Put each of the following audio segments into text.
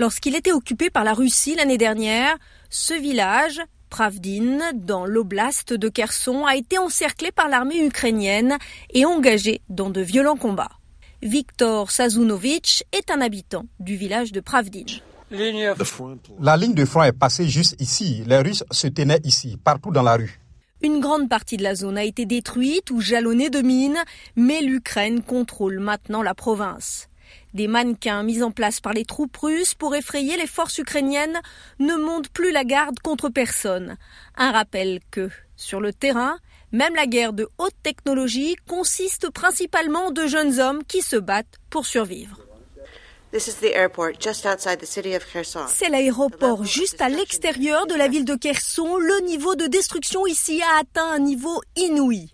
Lorsqu'il était occupé par la Russie l'année dernière, ce village, Pravdin, dans l'oblast de Kherson, a été encerclé par l'armée ukrainienne et engagé dans de violents combats. Viktor Sazunovich est un habitant du village de Pravdin. La ligne de front est passée juste ici. Les Russes se tenaient ici, partout dans la rue. Une grande partie de la zone a été détruite ou jalonnée de mines, mais l'Ukraine contrôle maintenant la province. Des mannequins mis en place par les troupes russes pour effrayer les forces ukrainiennes ne montent plus la garde contre personne. Un rappel que, sur le terrain, même la guerre de haute technologie consiste principalement de jeunes hommes qui se battent pour survivre. C'est l'aéroport juste à l'extérieur de la ville de Kherson. Le niveau de destruction ici a atteint un niveau inouï.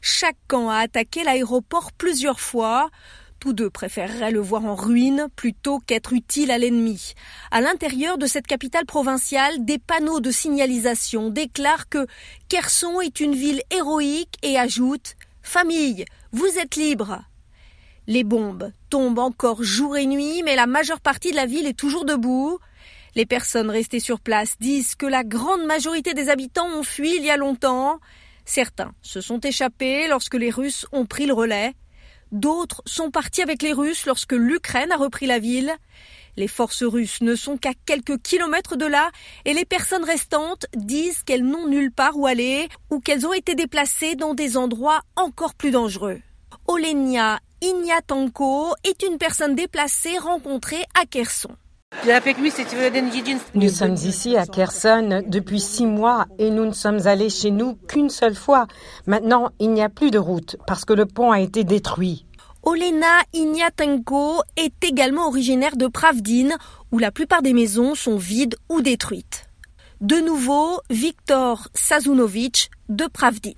Chaque camp a attaqué l'aéroport plusieurs fois. Tous deux préféreraient le voir en ruine plutôt qu'être utile à l'ennemi. À l'intérieur de cette capitale provinciale, des panneaux de signalisation déclarent que Kherson est une ville héroïque et ajoutent Famille, vous êtes libre. Les bombes tombent encore jour et nuit, mais la majeure partie de la ville est toujours debout. Les personnes restées sur place disent que la grande majorité des habitants ont fui il y a longtemps. Certains se sont échappés lorsque les Russes ont pris le relais. D'autres sont partis avec les Russes lorsque l'Ukraine a repris la ville. Les forces russes ne sont qu'à quelques kilomètres de là et les personnes restantes disent qu'elles n'ont nulle part où aller ou qu'elles ont été déplacées dans des endroits encore plus dangereux. Olenia Ignatanko est une personne déplacée rencontrée à Kherson. Nous sommes ici à Kherson depuis six mois et nous ne sommes allés chez nous qu'une seule fois. Maintenant, il n'y a plus de route parce que le pont a été détruit. Olena Ignatenko est également originaire de Pravdin, où la plupart des maisons sont vides ou détruites. De nouveau, Viktor Sazunovich de Pravdin.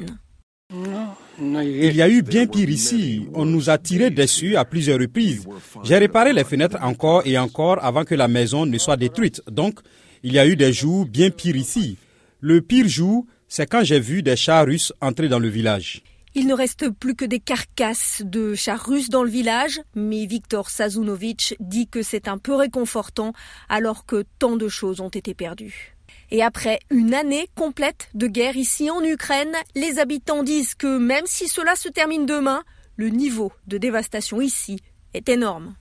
Il y a eu bien pire ici. On nous a tiré dessus à plusieurs reprises. J'ai réparé les fenêtres encore et encore avant que la maison ne soit détruite. Donc, il y a eu des jours bien pires ici. Le pire jour, c'est quand j'ai vu des chars russes entrer dans le village. Il ne reste plus que des carcasses de chars russes dans le village, mais Viktor Sazunovich dit que c'est un peu réconfortant alors que tant de choses ont été perdues. Et après une année complète de guerre ici en Ukraine, les habitants disent que même si cela se termine demain, le niveau de dévastation ici est énorme.